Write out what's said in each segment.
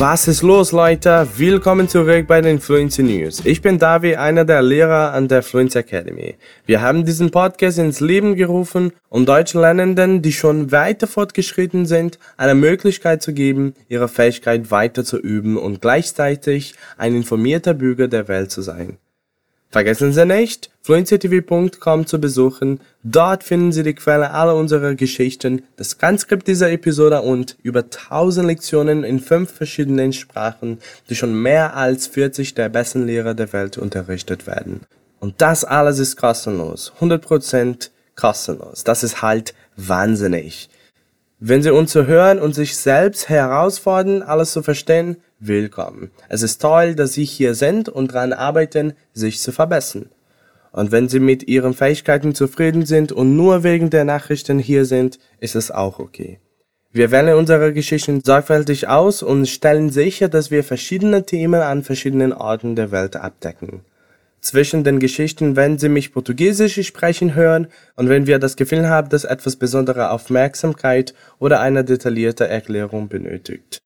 Was ist los, Leute? Willkommen zurück bei den Fluency News. Ich bin Davi, einer der Lehrer an der Fluency Academy. Wir haben diesen Podcast ins Leben gerufen, um deutschen Lernenden, die schon weiter fortgeschritten sind, eine Möglichkeit zu geben, ihre Fähigkeit weiter zu üben und gleichzeitig ein informierter Bürger der Welt zu sein. Vergessen Sie nicht, fluencytv.com zu besuchen. Dort finden Sie die Quelle aller unserer Geschichten, das Transkript dieser Episode und über 1000 Lektionen in fünf verschiedenen Sprachen, die schon mehr als 40 der besten Lehrer der Welt unterrichtet werden. Und das alles ist kostenlos. 100% kostenlos. Das ist halt wahnsinnig. Wenn Sie uns zu hören und sich selbst herausfordern, alles zu verstehen, willkommen. Es ist toll, dass Sie hier sind und daran arbeiten, sich zu verbessern. Und wenn Sie mit Ihren Fähigkeiten zufrieden sind und nur wegen der Nachrichten hier sind, ist es auch okay. Wir wählen unsere Geschichten sorgfältig aus und stellen sicher, dass wir verschiedene Themen an verschiedenen Orten der Welt abdecken. Zwischen den Geschichten werden Sie mich Portugiesisch sprechen hören und wenn wir das Gefühl haben, dass etwas besondere Aufmerksamkeit oder eine detaillierte Erklärung benötigt.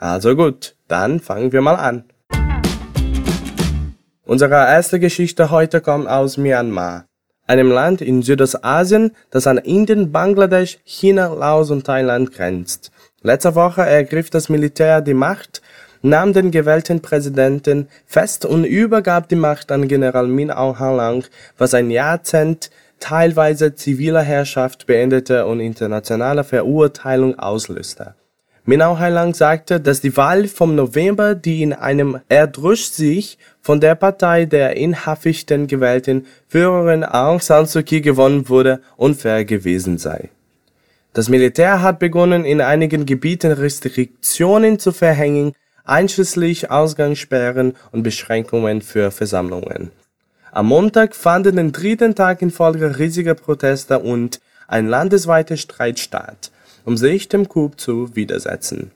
Also gut, dann fangen wir mal an. Unsere erste Geschichte heute kommt aus Myanmar, einem Land in Südostasien, das an Indien, Bangladesch, China, Laos und Thailand grenzt. Letzte Woche ergriff das Militär die Macht, nahm den gewählten Präsidenten fest und übergab die Macht an General Min Aung Hlaing, was ein Jahrzehnt teilweise ziviler Herrschaft beendete und internationale Verurteilung auslöste. Minau Heilang sagte, dass die Wahl vom November, die in einem Erdrutsch sich von der Partei der in Haften gewählten Führerin Aung San Suu Kyi gewonnen wurde, unfair gewesen sei. Das Militär hat begonnen, in einigen Gebieten Restriktionen zu verhängen, einschließlich Ausgangssperren und Beschränkungen für Versammlungen. Am Montag fanden den dritten Tag in Folge riesiger Proteste und ein landesweiter Streit statt um sich dem Coup zu widersetzen.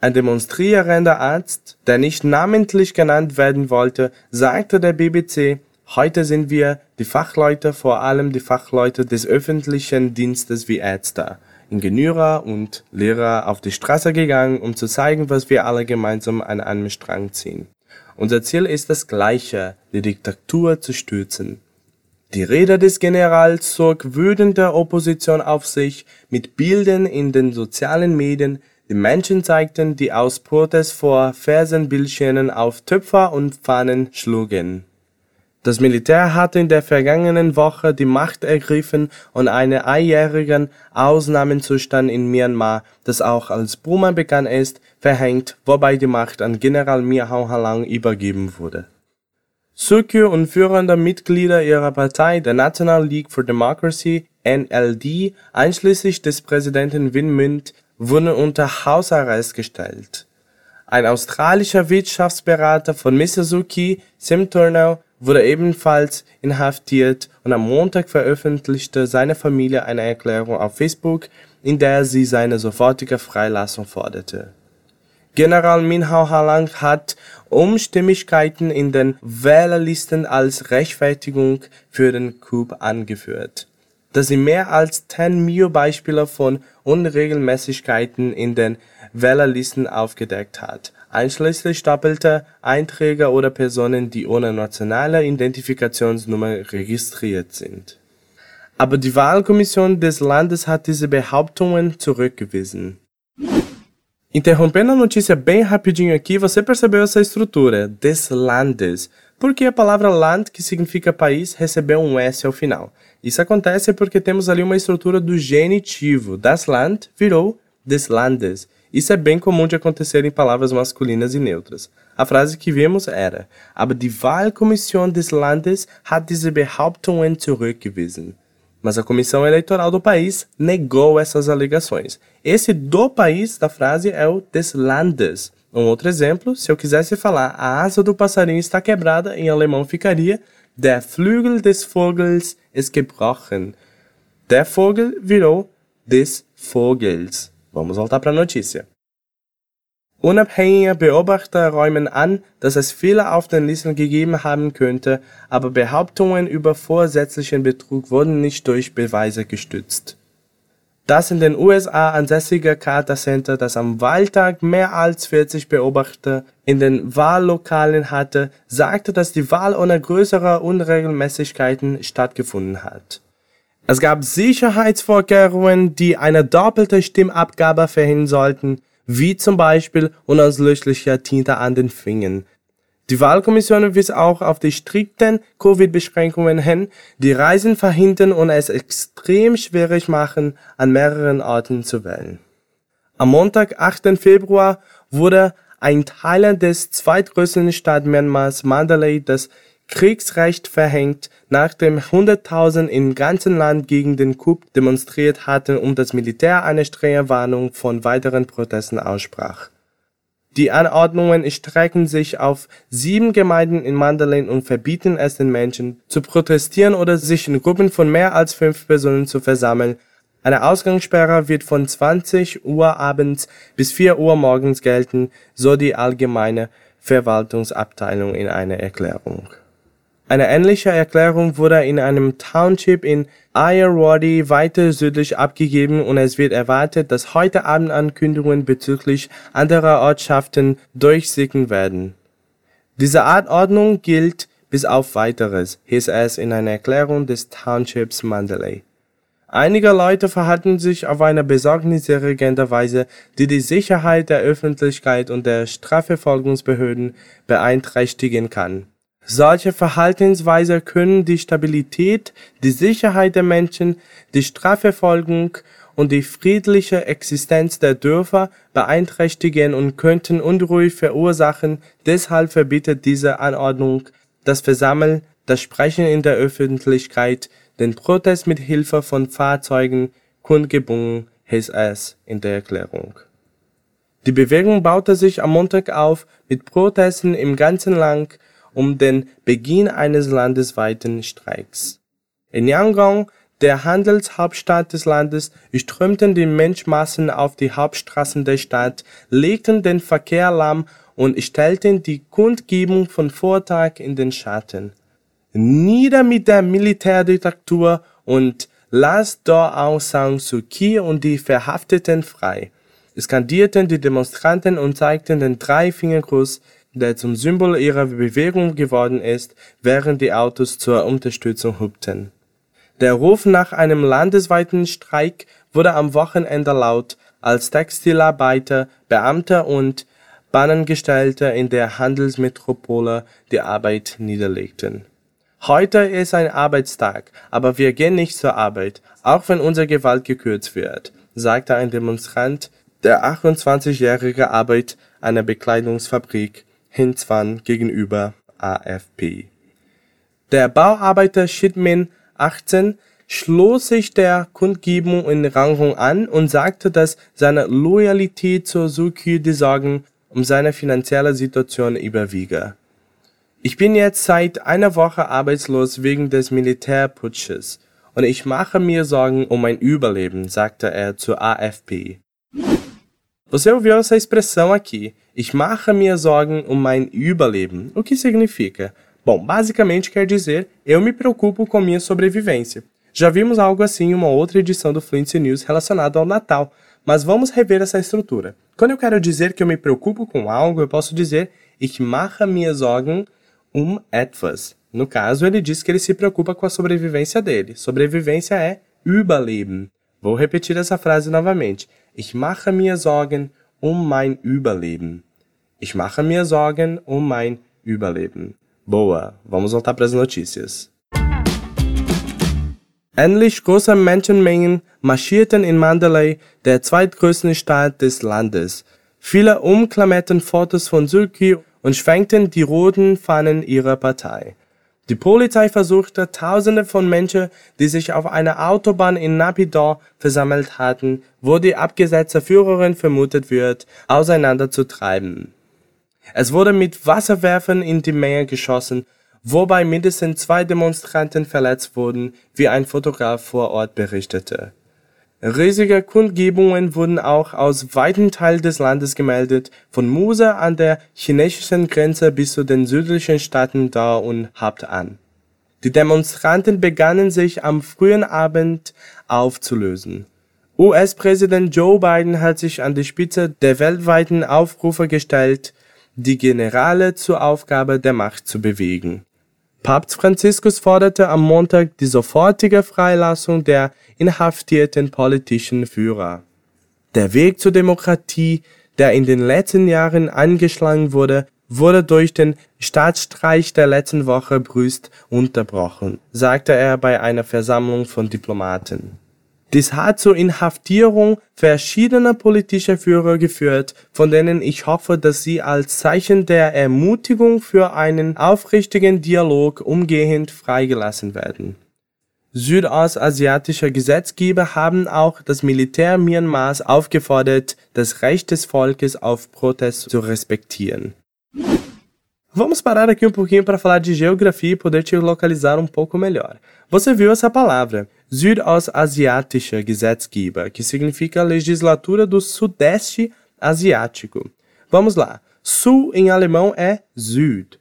Ein demonstrierender Arzt, der nicht namentlich genannt werden wollte, sagte der BBC, heute sind wir, die Fachleute, vor allem die Fachleute des öffentlichen Dienstes wie Ärzte, Ingenieure und Lehrer auf die Straße gegangen, um zu zeigen, was wir alle gemeinsam an einem Strang ziehen. Unser Ziel ist das gleiche, die Diktatur zu stürzen. Die Rede des Generals zog wütende Opposition auf sich mit Bildern in den sozialen Medien, die Menschen zeigten, die aus Protest vor Fersenbildschirmen auf Töpfer und Fahnen schlugen. Das Militär hatte in der vergangenen Woche die Macht ergriffen und einen einjährigen Ausnahmezustand in Myanmar, das auch als Burma bekannt ist, verhängt, wobei die Macht an General Mir Aung Hlaing übergeben wurde Suu und führende Mitglieder ihrer Partei, der National League for Democracy (NLD), einschließlich des Präsidenten Win Myint, wurden unter Hausarrest gestellt. Ein australischer Wirtschaftsberater von Kyi, Sim Turner, wurde ebenfalls inhaftiert und am Montag veröffentlichte seine Familie eine Erklärung auf Facebook, in der sie seine sofortige Freilassung forderte General Min Aung Hlaing hat Unstimmigkeiten in den Wählerlisten als Rechtfertigung für den Coup angeführt, da sie mehr als 10 Mio-Beispiele von Unregelmäßigkeiten in den Wählerlisten aufgedeckt hat, einschließlich doppelter Einträge oder Personen, die ohne nationale Identifikationsnummer registriert sind. Aber die Wahlkommission des Landes hat diese Behauptungen zurückgewiesen Interrompendo a notícia bem rapidinho aqui, você percebeu essa estrutura, des Landes, porque a palavra Land, que significa país, recebeu um S ao final. Isso acontece porque temos ali uma estrutura do genitivo. Das Land virou des Landes. Isso é bem comum de acontecer em palavras masculinas e neutras. A frase que vimos era: Aber die Wahlkommission des Landes hat diese Behauptungen zurückgewiesen mas a comissão eleitoral do país negou essas alegações. Esse do país da frase é o des Landes. Um outro exemplo, se eu quisesse falar a asa do passarinho está quebrada, em alemão ficaria Der Flügel des Vogels ist gebrochen. Der Vogel virou des Vogels. Vamos voltar para a notícia. Unabhängige Beobachter räumen an, dass es Fehler auf den Listen gegeben haben könnte, aber Behauptungen über vorsätzlichen Betrug wurden nicht durch Beweise gestützt. Das in den USA ansässige Carter Center, das am Wahltag mehr als 40 Beobachter in den Wahllokalen hatte, sagte, dass die Wahl ohne größere Unregelmäßigkeiten stattgefunden hat. Es gab Sicherheitsvorkehrungen, die eine doppelte Stimmabgabe verhindern sollten, wie zum Beispiel unauslöschliche Tinte an den Fingern. Die Wahlkommission wies auch auf die strikten Covid-Beschränkungen hin, die Reisen verhindern und es extrem schwierig machen, an mehreren Orten zu wählen. Am Montag, 8. Februar, wurde ein Teil des zweitgrößten Stadt Myanmars, Mandalay, das Kriegsrecht verhängt, nachdem Hunderttausend im ganzen Land gegen den Coup demonstriert hatten und das Militär eine strenge Warnung von weiteren Protesten aussprach. Die Anordnungen strecken sich auf sieben Gemeinden in Mandalay und verbieten es den Menschen, zu protestieren oder sich in Gruppen von mehr als fünf Personen zu versammeln. Eine Ausgangssperre wird von 20 Uhr abends bis 4 Uhr morgens gelten, so die allgemeine Verwaltungsabteilung in einer Erklärung eine ähnliche Erklärung wurde in einem Township in Irrawaddy weiter südlich abgegeben und es wird erwartet, dass heute Abend Ankündigungen bezüglich anderer Ortschaften durchsickern werden. Diese Anordnung gilt bis auf Weiteres, hieß es in einer Erklärung des Townships Mandalay. Einige Leute verhalten sich auf eine besorgniserregende Weise, die die Sicherheit der Öffentlichkeit und der Strafverfolgungsbehörden beeinträchtigen kann solche Verhaltensweise können die Stabilität, die Sicherheit der Menschen, die Strafverfolgung und die friedliche Existenz der Dörfer beeinträchtigen und könnten Unruhe verursachen. Deshalb verbietet diese Anordnung das Versammeln, das Sprechen in der Öffentlichkeit, den Protest mit Hilfe von Fahrzeugen, Kundgebungen, hieß es in der Erklärung. Die Bewegung baute sich am Montag auf mit Protesten im ganzen Land um den Beginn eines landesweiten Streiks. In Yangon, der Handelshauptstadt des Landes, strömten die Menschenmassen auf die Hauptstraßen der Stadt, legten den Verkehr lahm und stellten die Kundgebung von Vortag in den Schatten. Nieder mit der Militärdiktatur und lasst dort Aung San Suu Kyi und die Verhafteten frei, skandierten die Demonstranten und zeigten den Dreifingergruß der zum Symbol ihrer Bewegung geworden ist, während die Autos zur Unterstützung hupten. Der Ruf nach einem landesweiten Streik wurde am Wochenende laut, als Textilarbeiter, Beamte und Bahnangestellte in der Handelsmetropole die Arbeit niederlegten. Heute ist ein Arbeitstag, aber wir gehen nicht zur Arbeit, auch wenn unsere Gewalt gekürzt wird, sagte ein Demonstrant, der 28-jährige Arbeit einer Bekleidungsfabrik Hinzwan gegenüber AFP. Der Bauarbeiter Shitmin 18 schloss sich der Kundgebung in Rangung an und sagte, dass seine Loyalität zur Suki die Sorgen um seine finanzielle Situation überwiege. Ich bin jetzt seit einer Woche arbeitslos wegen des Militärputsches und ich mache mir Sorgen um mein Überleben, sagte er zur AFP. Você ouviu essa expressão aqui? Ich mache mir Sorgen um mein Überleben. O que significa? Bom, basicamente quer dizer eu me preocupo com minha sobrevivência. Já vimos algo assim em uma outra edição do Flint News relacionado ao Natal, mas vamos rever essa estrutura. Quando eu quero dizer que eu me preocupo com algo, eu posso dizer Ich mache mir Sorgen um etwas. No caso, ele diz que ele se preocupa com a sobrevivência dele. Sobrevivência é Überleben. Vou repetir essa frase novamente. Ich mache mir Sorgen um mein Überleben. Ich mache mir Sorgen um mein Überleben. Boa, vamos voltar para as notícias. Ähnlich große Menschenmengen marschierten in Mandalay, der zweitgrößten Stadt des Landes. Viele umklammerten Fotos von Sulki und schwenkten die roten Fahnen ihrer Partei. Die Polizei versuchte, Tausende von Menschen, die sich auf einer Autobahn in Naypyidaw versammelt hatten, wo die abgesetzte Führerin vermutet wird, auseinanderzutreiben. Es wurde mit Wasserwerfern in die Menge geschossen, wobei mindestens zwei Demonstranten verletzt wurden, wie ein Fotograf vor Ort berichtete Riesige Kundgebungen wurden auch aus weiten Teilen des Landes gemeldet, von Musa an der chinesischen Grenze bis zu den südlichen Staaten Da und Habt an. Die Demonstranten begannen sich am frühen Abend aufzulösen. US-Präsident Joe Biden hat sich an die Spitze der weltweiten Aufrufe gestellt, die Generale zur Aufgabe der Macht zu bewegen. Papst Franziskus forderte am Montag die sofortige Freilassung der inhaftierten politischen Führer. Der Weg zur Demokratie, der in den letzten Jahren angeschlagen wurde, wurde durch den Staatsstreich der letzten Woche brüst unterbrochen, sagte er bei einer Versammlung von Diplomaten. Dies hat zur Inhaftierung verschiedener politischer Führer geführt, von denen ich hoffe, dass sie als Zeichen der Ermutigung für einen aufrichtigen Dialog umgehend freigelassen werden. Südostasiatische Gesetzgeber haben auch das Militär Myanmars aufgefordert, das Recht des Volkes auf Protest zu respektieren. Vamos parar aqui um pouquinho para falar de geografia e poder te localizar um pouco melhor. Você viu essa palavra, Südostasiatischer Gesetzgeber, que significa legislatura do Sudeste Asiático. Vamos lá. Sul em alemão é Süd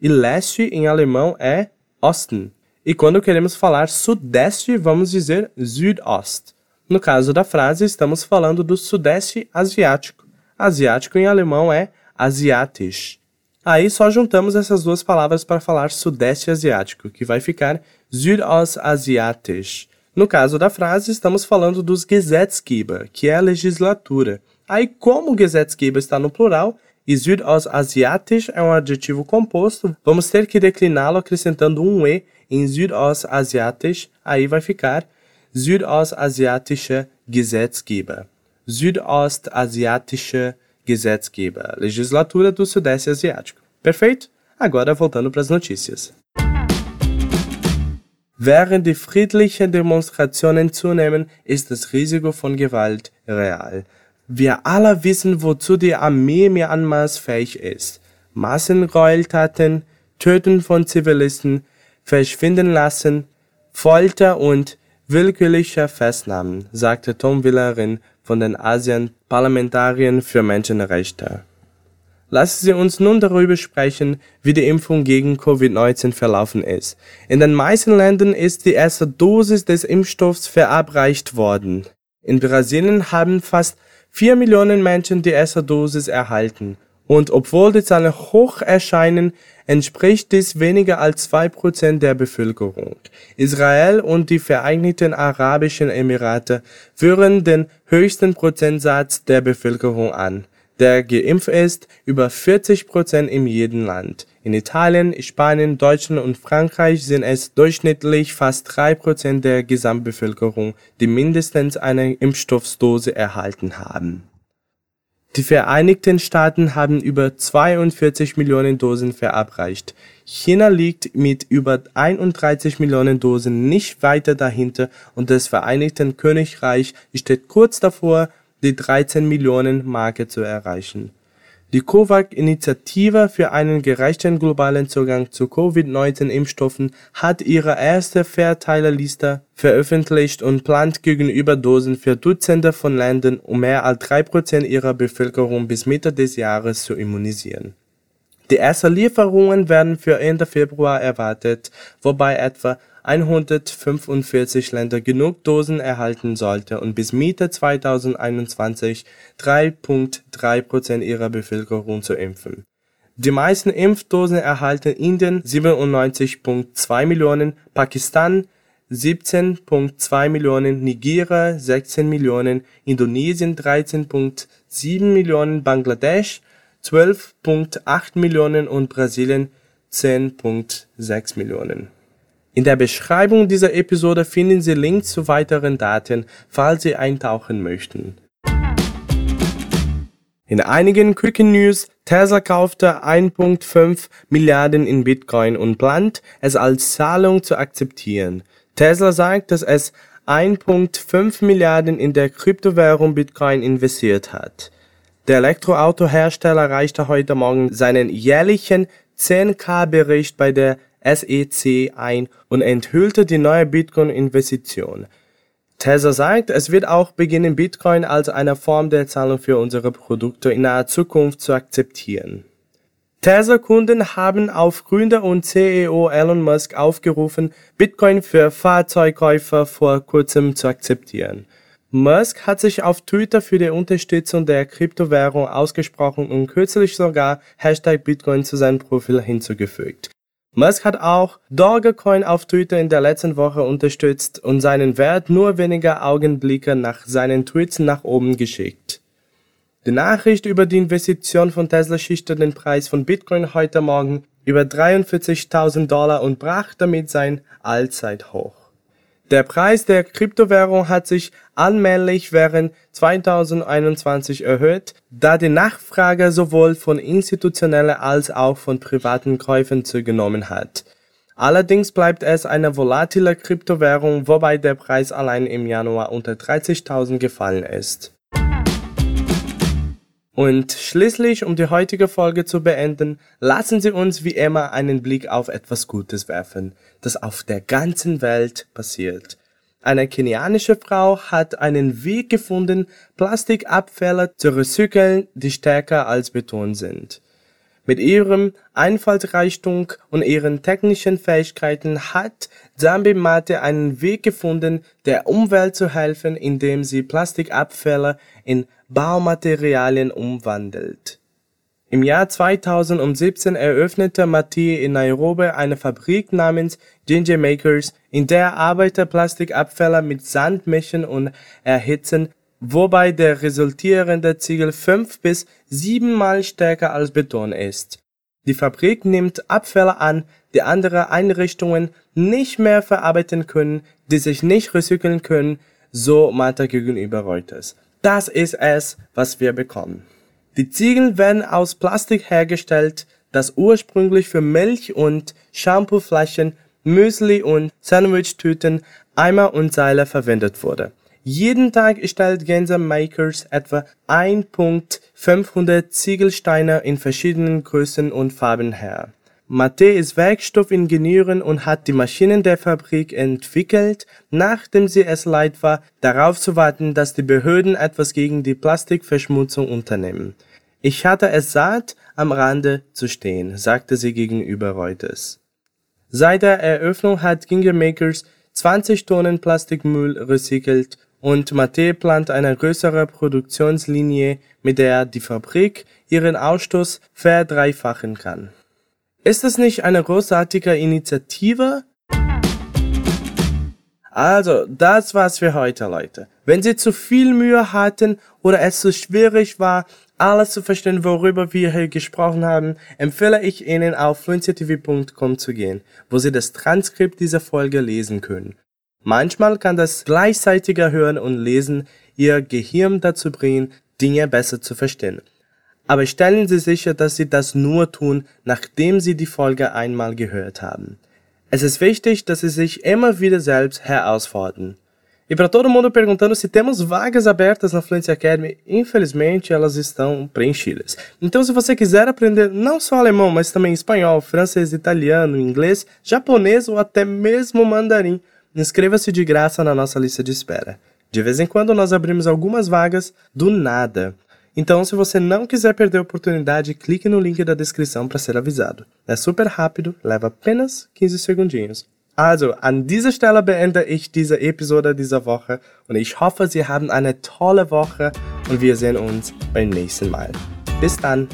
e leste em alemão é Osten. E quando queremos falar Sudeste, vamos dizer Südost. No caso da frase, estamos falando do Sudeste Asiático. Asiático em alemão é Asiatisch. Aí só juntamos essas duas palavras para falar Sudeste Asiático, que vai ficar Südostasiatisch. No caso da frase, estamos falando dos Gesetzgeber, que é a legislatura. Aí, como Gesetzgeber está no plural e Südostasiatisch é um adjetivo composto, vamos ter que decliná-lo acrescentando um E em Südostasiatisch, aí vai ficar Südostasiatische Gesetzgeber. Südostasiatische Gesetzgeber, legislatura do Sudeste Asiático. Perfeito? Agora voltando para as notícias. Während die friedlichen Demonstrationen zunehmen, ist das Risiko von Gewalt real. Wir alle wissen, wozu die Armee Myanmars fähig ist. Massengräueltaten, Töten von Zivilisten, Verschwinden lassen, Folter und willkürliche Festnahmen, sagte Tom Willerin von den ASEAN-Parlamentariern für Menschenrechte. Lassen Sie uns nun darüber sprechen, wie die Impfung gegen Covid-19 verlaufen ist. In den meisten Ländern ist die erste Dosis des Impfstoffs verabreicht worden. In Brasilien haben fast 4 Millionen Menschen die erste Dosis erhalten. Und obwohl die Zahlen hoch erscheinen, entspricht dies weniger als zwei Prozent der Bevölkerung. Israel und die Vereinigten Arabischen Emirate führen den höchsten Prozentsatz der Bevölkerung an, der geimpft ist, über 40 Prozent in jedem Land. In Italien, Spanien, Deutschland und Frankreich sind es durchschnittlich fast drei Prozent der Gesamtbevölkerung, die mindestens eine Impfstoffdose erhalten haben die Vereinigten Staaten haben über 42 Millionen Dosen verabreicht. China liegt mit über 31 Millionen Dosen nicht weiter dahinter und das Vereinigte Königreich steht kurz davor, die 13 Millionen Marke zu erreichen die COVAX-Initiative für einen gerechten globalen Zugang zu Covid-19-Impfstoffen hat ihre erste Verteilerliste veröffentlicht und plant gegenüber Dosen für Dutzende von Ländern, um mehr als drei Prozent ihrer Bevölkerung bis Mitte des Jahres zu immunisieren. Die ersten Lieferungen werden für Ende Februar erwartet, wobei etwa 145 Länder genug Dosen erhalten sollte und bis Mitte 2021 3,3 Prozent ihrer Bevölkerung zu impfen. Die meisten Impfdosen erhalten Indien 97,2 Millionen, Pakistan 17,2 Millionen, Nigeria 16 Millionen, Indonesien 13,7 Millionen, Bangladesch 12,8 Millionen und Brasilien 10,6 Millionen in der Beschreibung dieser Episode finden Sie Links zu weiteren Daten, falls Sie eintauchen möchten. In einigen Quicken News, Tesla kaufte 1.5 Milliarden in Bitcoin und plant, es als Zahlung zu akzeptieren. Tesla sagt, dass es 1.5 Milliarden in der Kryptowährung Bitcoin investiert hat. Der Elektroautohersteller reichte heute Morgen seinen jährlichen 10K-Bericht bei der SEC ein und enthüllte die neue Bitcoin-Investition. Tesla sagt, es wird auch beginnen, Bitcoin als eine Form der Zahlung für unsere Produkte in naher Zukunft zu akzeptieren. Tesla-Kunden haben auf Gründer und CEO Elon Musk aufgerufen, Bitcoin für Fahrzeugkäufer vor kurzem zu akzeptieren. Musk hat sich auf Twitter für die Unterstützung der Kryptowährung ausgesprochen und kürzlich sogar Hashtag Bitcoin zu seinem Profil hinzugefügt. Musk hat auch Dogecoin auf Twitter in der letzten Woche unterstützt und seinen Wert nur wenige Augenblicke nach seinen Tweets nach oben geschickt. Die Nachricht über die Investition von Tesla schichtete den Preis von Bitcoin heute Morgen über 43.000 Dollar und brach damit sein Allzeithoch. Der Preis der Kryptowährung hat sich allmählich während 2021 erhöht, da die Nachfrage sowohl von institutionellen als auch von privaten Käufern zugenommen hat. Allerdings bleibt es eine volatile Kryptowährung, wobei der Preis allein im Januar unter 30.000 gefallen ist. Und schließlich, um die heutige Folge zu beenden, lassen Sie uns wie immer einen Blick auf etwas Gutes werfen, das auf der ganzen Welt passiert. Eine kenianische Frau hat einen Weg gefunden, Plastikabfälle zu recyceln, die stärker als Beton sind. Mit ihrem Einfallsreichtum und ihren technischen Fähigkeiten hat Zambi Mate einen Weg gefunden, der Umwelt zu helfen, indem sie Plastikabfälle in Baumaterialien umwandelt. Im Jahr 2017 eröffnete Mate in Nairobi eine Fabrik namens Ginger Makers, in der Arbeiter Plastikabfälle mit Sand mischen und erhitzen wobei der resultierende Ziegel fünf bis siebenmal stärker als Beton ist. Die Fabrik nimmt Abfälle an, die andere Einrichtungen nicht mehr verarbeiten können, die sich nicht recyceln können, so Martha gegenüber Reuters. Das ist es, was wir bekommen. Die Ziegel werden aus Plastik hergestellt, das ursprünglich für Milch und Shampooflaschen, Müsli und Sandwichtüten, Eimer und Seile verwendet wurde. Jeden Tag stellt Genser Makers etwa 1.500 Ziegelsteine in verschiedenen Größen und Farben her. Mate ist Werkstoffingenieurin und hat die Maschinen der Fabrik entwickelt, nachdem sie es leid war, darauf zu warten, dass die Behörden etwas gegen die Plastikverschmutzung unternehmen. Ich hatte es satt, am Rande zu stehen, sagte sie gegenüber Reuters. Seit der Eröffnung hat Ginger Makers 20 Tonnen Plastikmüll recycelt und Mate plant eine größere Produktionslinie, mit der die Fabrik ihren Ausstoß verdreifachen kann. Ist das nicht eine großartige Initiative? Also, das war's für heute, Leute. Wenn Sie zu viel Mühe hatten oder es zu schwierig war, alles zu verstehen, worüber wir hier gesprochen haben, empfehle ich Ihnen auf fluencytv.com zu gehen, wo Sie das Transkript dieser Folge lesen können. Manchmal kann das gleichzeitige Hören und Lesen Ihr Gehirn dazu bringen, Dinge besser zu verstehen. Aber stellen Sie sicher, dass Sie das nur tun, nachdem Sie die Folge einmal gehört haben. Es ist wichtig, dass Sie sich immer wieder selbst herausfordern. E para todo mundo perguntando se temos vagas abertas na Fluency Academy, infelizmente elas estão preenchidas. Então, se você quiser aprender não só alemão, mas também espanhol, francês, italiano, inglês, japonês ou até mesmo mandarim, Inscreva-se de graça na nossa lista de espera. De vez em quando nós abrimos algumas vagas do nada. Então, se você não quiser perder a oportunidade, clique no link da descrição para ser avisado. É super rápido, leva apenas 15 segundinhos. Also, an dieser Stelle beende ich diese Episode dieser Woche und ich hoffe, Sie haben eine tolle Woche und wir sehen uns beim nächsten Mal. Bis dann!